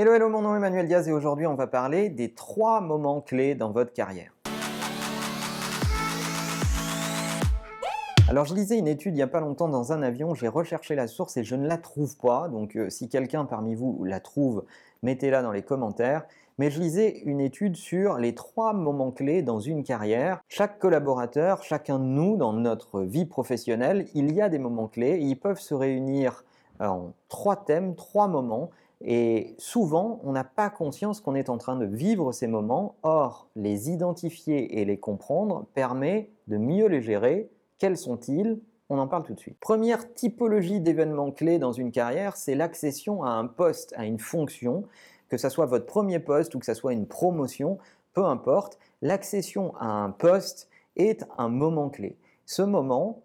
Hello, hello, mon nom est Emmanuel Diaz et aujourd'hui on va parler des trois moments clés dans votre carrière. Alors je lisais une étude il n'y a pas longtemps dans un avion, j'ai recherché la source et je ne la trouve pas, donc euh, si quelqu'un parmi vous la trouve, mettez-la dans les commentaires. Mais je lisais une étude sur les trois moments clés dans une carrière. Chaque collaborateur, chacun de nous dans notre vie professionnelle, il y a des moments clés ils peuvent se réunir en trois thèmes, trois moments et souvent, on n'a pas conscience qu'on est en train de vivre ces moments. Or, les identifier et les comprendre permet de mieux les gérer. Quels sont-ils? On en parle tout de suite. Première typologie d'événements clés dans une carrière, c'est l'accession à un poste, à une fonction, que ce soit votre premier poste ou que ce soit une promotion, peu importe. L'accession à un poste est un moment clé. Ce moment,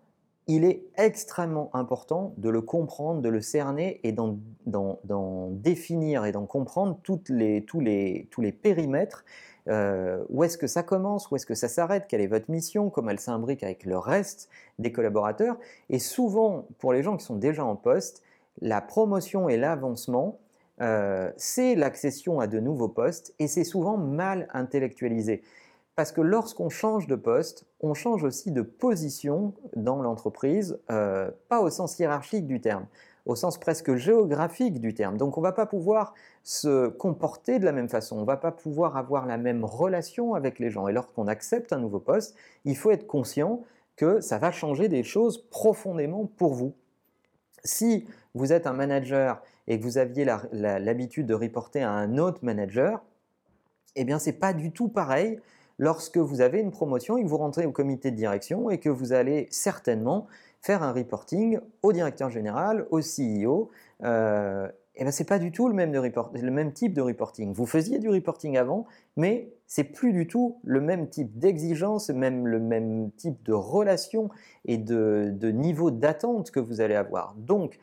il est extrêmement important de le comprendre, de le cerner et d'en définir et d'en comprendre tous, les, périmètres. Euh, où est-ce que ça commence, où est-ce que ça s'arrête, quelle est votre mission, comment elle s'imbrique avec le reste des collaborateurs? Et souvent, pour les gens qui sont déjà en poste, la promotion et l'avancement, euh, c'est l'accession à de nouveaux postes et c'est souvent mal intellectualisé. Parce que lorsqu'on change de poste, on change aussi de position dans l'entreprise, euh, pas au sens hiérarchique du terme, au sens presque géographique du terme. Donc on ne va pas pouvoir se comporter de la même façon, on ne va pas pouvoir avoir la même relation avec les gens. Et lorsqu'on accepte un nouveau poste, il faut être conscient que ça va changer des choses profondément pour vous. Si vous êtes un manager et que vous aviez l'habitude de reporter à un autre manager, eh bien c'est pas du tout pareil lorsque vous avez une promotion et que vous rentrez au comité de direction et que vous allez certainement faire un reporting au directeur général, au CEO, euh, et ben c'est pas du tout le même, type de reporting. Vous faisiez du reporting avant, mais c'est plus du tout le même type d'exigence, même le même type de relation et de niveau d'attente que vous allez avoir. Donc,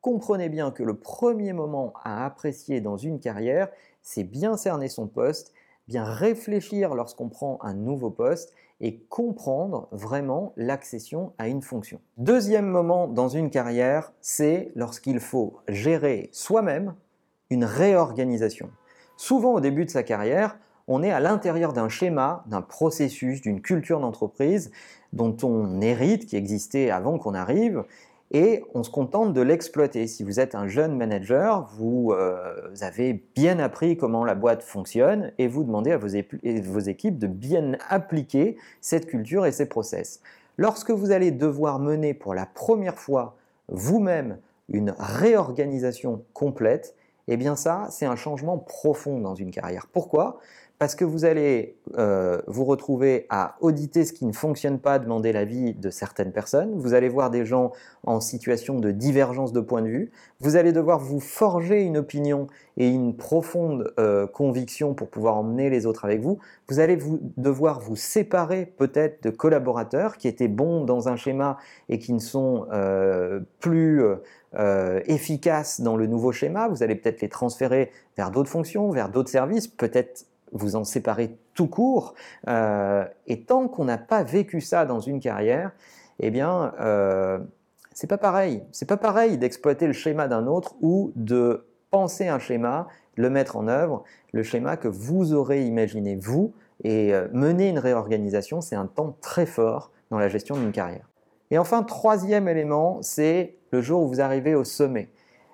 comprenez bien que le premier moment à apprécier dans une carrière, c'est bien cerner son poste bien réfléchir lorsqu'on prend un nouveau poste et comprendre vraiment l'accession à une fonction. Deuxième moment dans une carrière, c'est lorsqu'il faut gérer soi-même une réorganisation. Souvent au début de sa carrière, on est à l'intérieur d'un schéma, d'un processus, d'une culture d'entreprise dont on hérite, qui existait avant qu'on arrive, et on se contente de l'exploiter. Si vous êtes un jeune manager, vous, euh, avez bien appris comment la boîte fonctionne et vous demandez à vos, vos, équipes de bien appliquer cette culture et ces process. Lorsque vous allez devoir mener pour la première fois vous-même une réorganisation complète, eh bien ça, c'est un changement profond dans une carrière. Pourquoi? Parce que vous allez euh, vous retrouver à auditer ce qui ne fonctionne pas, demander l'avis de certaines personnes. Vous allez voir des gens en situation de divergence de point de vue. Vous allez devoir vous forger une opinion et une profonde euh, conviction pour pouvoir emmener les autres avec vous. Vous allez vous, devoir vous séparer peut-être de collaborateurs qui étaient bons dans un schéma et qui ne sont euh, plus efficaces dans le nouveau schéma. Vous allez peut-être les transférer vers d'autres fonctions, vers d'autres services, peut-être vous en séparez tout court. Euh, et tant qu'on n'a pas vécu ça dans une carrière, eh bien, euh, c'est pas pareil. C'est pas pareil d'exploiter le schéma d'un autre ou de penser un schéma, le mettre en œuvre, le schéma que vous aurez imaginé vous. Et euh, mener une réorganisation, c'est un temps très fort dans la gestion d'une carrière. Et enfin, troisième élément, c'est le jour où vous arrivez au sommet.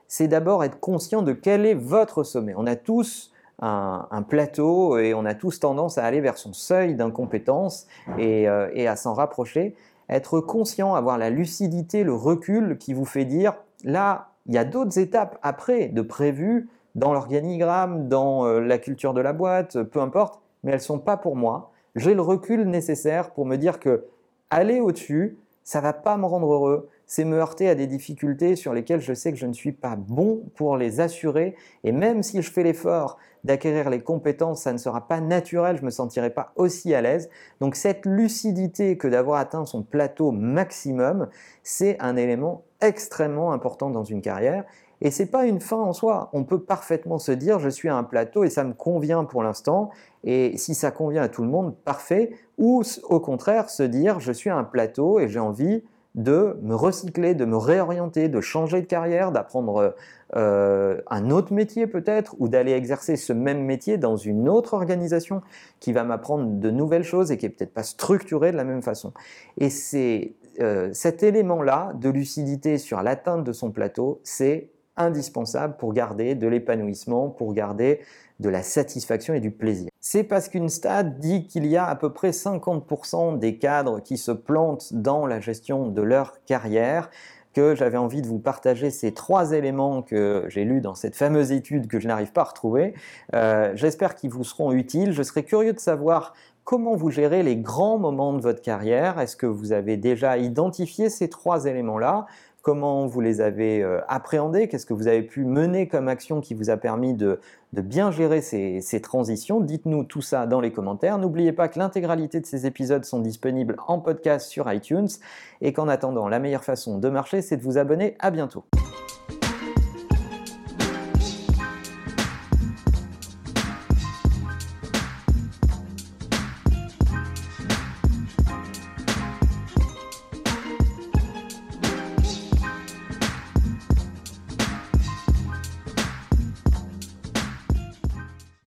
C'est d'abord être conscient de quel est votre sommet. On a tous un, plateau et on a tous tendance à aller vers son seuil d'incompétence et, euh, et, à s'en rapprocher. Être conscient, avoir la lucidité, le recul qui vous fait dire, là, il y a d'autres étapes après de prévues dans l'organigramme, dans euh, la culture de la boîte, peu importe, mais elles ne sont pas pour moi. J'ai le recul nécessaire pour me dire que aller au-dessus, ça va pas me rendre heureux, c'est me heurter à des difficultés sur lesquelles je sais que je ne suis pas bon pour les assurer. Et même si je fais l'effort d'acquérir les compétences, ça ne sera pas naturel, je ne me sentirai pas aussi à l'aise. Donc cette lucidité que d'avoir atteint son plateau maximum, c'est un élément extrêmement important dans une carrière. Et c'est pas une fin en soi. On peut parfaitement se dire je suis à un plateau et ça me convient pour l'instant. Et si ça convient à tout le monde, parfait. Ou au contraire se dire je suis à un plateau et j'ai envie de me recycler, de me réorienter, de changer de carrière, d'apprendre euh, un autre métier peut-être, ou d'aller exercer ce même métier dans une autre organisation qui va m'apprendre de nouvelles choses et qui est peut-être pas structurée de la même façon. Et c'est euh, cet élément-là de lucidité sur l'atteinte de son plateau, c'est indispensable pour garder de l'épanouissement, pour garder de la satisfaction et du plaisir. C'est parce qu'une stade dit qu'il y a à peu près 50% des cadres qui se plantent dans la gestion de leur carrière que j'avais envie de vous partager ces trois éléments que j'ai lus dans cette fameuse étude que je n'arrive pas à retrouver. Euh, j'espère qu'ils vous seront utiles. Je serais curieux de savoir comment vous gérez les grands moments de votre carrière. Est-ce que vous avez déjà identifié ces trois éléments-là? Comment vous les avez euh, appréhendés, qu'est-ce que vous avez pu mener comme action qui vous a permis de, bien gérer ces, ces transitions. Dites-nous tout ça dans les commentaires. N'oubliez pas que l'intégralité de ces épisodes sont disponibles en podcast sur iTunes et qu'en attendant, la meilleure façon de marcher, c'est de vous abonner. À bientôt.